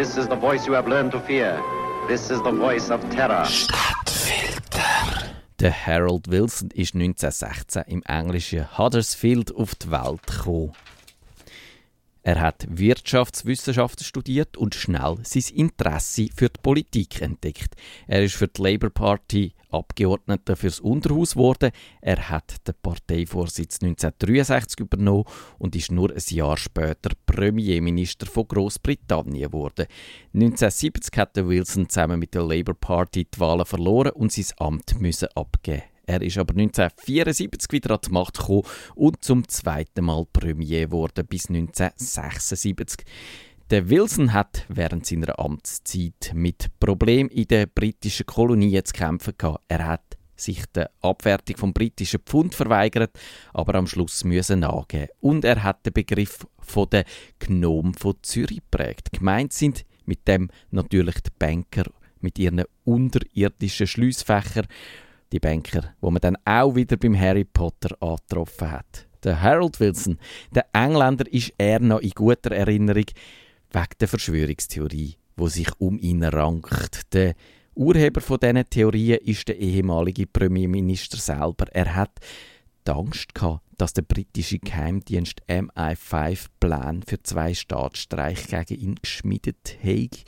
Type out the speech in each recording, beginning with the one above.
This is the voice you have learned to fear. This is the voice of terror. Stadtfilter. Der Harold Wilson ist 1916 im englischen Huddersfield auf die Welt gekommen. Er hat Wirtschaftswissenschaften studiert und schnell sein Interesse für die Politik entdeckt. Er ist für die Labour Party Abgeordneter fürs Unterhaus geworden. Er hat den Parteivorsitz 1963 übernommen und ist nur ein Jahr später Premierminister von Großbritannien geworden. 1970 hat Wilson zusammen mit der Labour Party die Wahlen verloren und sein Amt müssen abgeben. Er ist aber 1974 wieder an die Macht gekommen und zum zweiten Mal Premier geworden bis 1976. Der Wilson hat während seiner Amtszeit mit Problemen in den britischen Kolonien zu kämpfen gehabt. Er hat sich der Abwertung vom britischen Pfund verweigert, aber am Schluss müssen nachgeben. Und er hat den Begriff von der Gnom von Zürich prägt. Gemeint sind mit dem natürlich die Banker mit ihren unterirdischen Schliessfächern, die Banker, wo man dann auch wieder beim Harry Potter angetroffen hat. Der Harold Wilson, der Engländer, ist eher noch in guter Erinnerung wegen der Verschwörungstheorie, wo sich um ihn rankt. Der Urheber von diesen Theorien ist der ehemalige Premierminister selber. Er hat die Angst gehabt, dass der britische Geheimdienst MI5 Plan für zwei Staatsstreiche gegen ihn geschmiedet hat.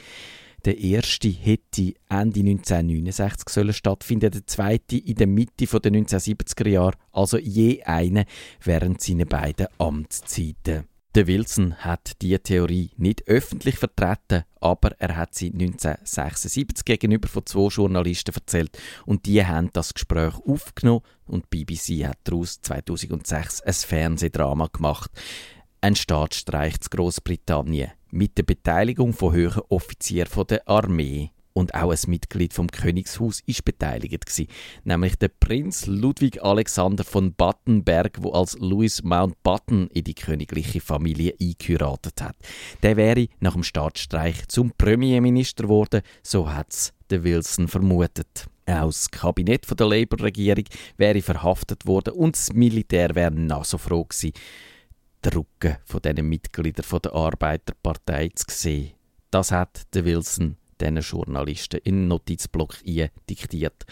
Der erste hätte Ende 1969 sollen stattfinden, der zweite in der Mitte der 1970er Jahre, also je eine während seiner beiden Amtszeiten. Der Wilson hat diese Theorie nicht öffentlich vertreten, aber er hat sie 1976 gegenüber von zwei Journalisten erzählt und die haben das Gespräch aufgenommen und BBC hat daraus 2006 ein Fernsehdrama gemacht. Ein Staatsstreich zu Großbritannien mit der Beteiligung von höheren Offizieren der Armee und auch ein Mitglied vom Königshaus ist beteiligt gewesen, nämlich der Prinz Ludwig Alexander von Battenberg, wo als Louis Mountbatten in die königliche Familie eingeheiratet hat. Der wäre nach dem Staatsstreich zum Premierminister geworden, so hat's der Wilson vermutet. Auch das Kabinett der Labour-Regierung wäre verhaftet worden und das Militär wäre noch so froh gewesen, den Rücken von diesen Mitgliedern der Arbeiterpartei zu sehen. Das hat der Wilson diesen Journalisten in einen Notizblock diktiert.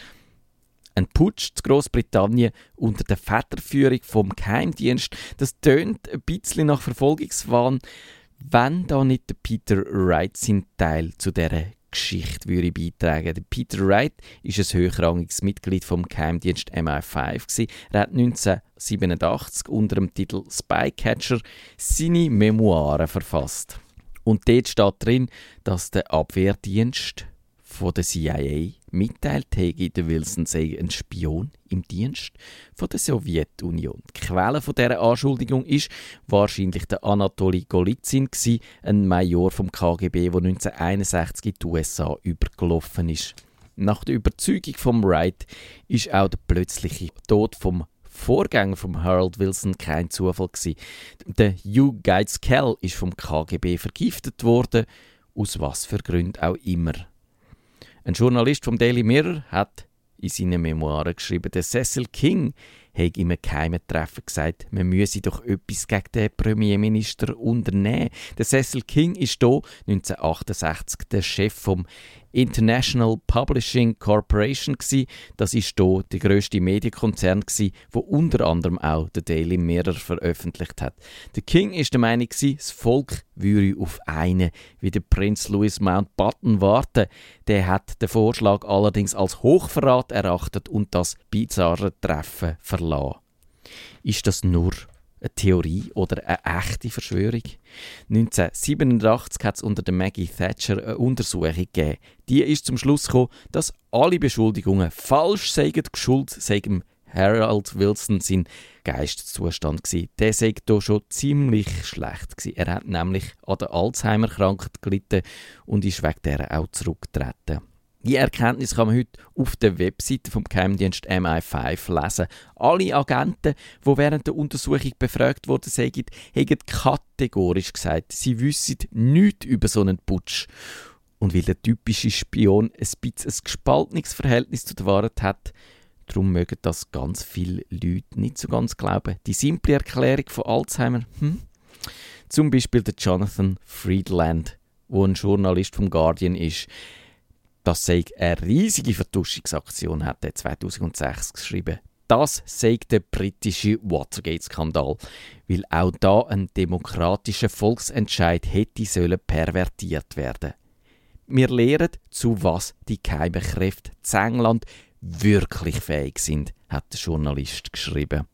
Ein Putsch zu Großbritannien unter der Federführung vom Geheimdienst, das tönt ein bisschen nach Verfolgungswahn, wenn da nicht Peter Wright seinen Teil zu dieser Geschichte würde beitragen. Der Peter Wright ist ein hochrangiges Mitglied vom Geheimdienst MI5 gewesen. Er hat 1987 unter dem Titel Spycatcher seine Memoiren verfasst. Und dort steht drin, dass der Abwehrdienst von der CIA mitteilt habe, der Wilson sei ein Spion im Dienst von der Sowjetunion. Die Quelle von dieser Anschuldigung ist wahrscheinlich der Anatoly Golitsyn, ein Major vom KGB, der 1961 in die USA übergelaufen ist. Nach der Überzeugung von Wright ist auch der plötzliche Tod vom Vorgänger von Harold Wilson kein Zufall gewesen. Der Hugh Geitz-Kell ist vom KGB vergiftet worden, aus was für Gründen auch immer. Ein Journalist vom Daily Mirror hat in seinen Memoiren geschrieben, der Cecil King hat im geheimen Treffen gesagt, man müsse doch etwas gegen den Premierminister unternehmen. Der Cecil King ist hier 1968 der Chef vom International Publishing Corporation gsi. Das ist hier der größte Medienkonzern gsi, wo unter anderem auch der Daily Mirror veröffentlicht hat. Der King ist der Meinung gsi, das Volk würde auf einen wie der Prinz Louis Mountbatten warten. Der hat den Vorschlag allerdings als Hochverrat erachtet und das bizarre Treffen verlassen. Ist das nur eine Theorie oder eine echte Verschwörung? 1987 hat es unter der Maggie Thatcher eine Untersuchung gegeben. Die ist zum Schluss gekommen, dass alle Beschuldigungen falsch seien, geschuld seien Harold Wilson sein Geisteszustand gsi. Der sei hier schon ziemlich schlecht gsi. Er hat nämlich an der Alzheimer-Krankheit gelitten und ist wegen der auch zurückgetreten. Die Erkenntnis kann man heute auf der Webseite vom Geheimdienst MI5 lesen. Alle Agenten, die während der Untersuchung befragt wurden, sagen, haben kategorisch gesagt, sie wissen nichts über so einen Putsch. Und weil der typische Spion ein bisschen ein gespaltenes Verhältnis zu der Wahrheit hat, darum mögen das ganz viele Leute nicht so ganz glauben. Die simple Erklärung von Alzheimer, hm? Zum Beispiel der Jonathan Friedland wo ein Journalist vom Guardian ist. Das sei eine riesige Vertuschungsaktion, hat er 2006 geschrieben. Das sei der britische Watergate-Skandal, weil auch da ein demokratischer Volksentscheid hätte sollen pervertiert werden. Wir lehren, zu was die geheimen Kräfte in England wirklich fähig sind, hat der Journalist geschrieben.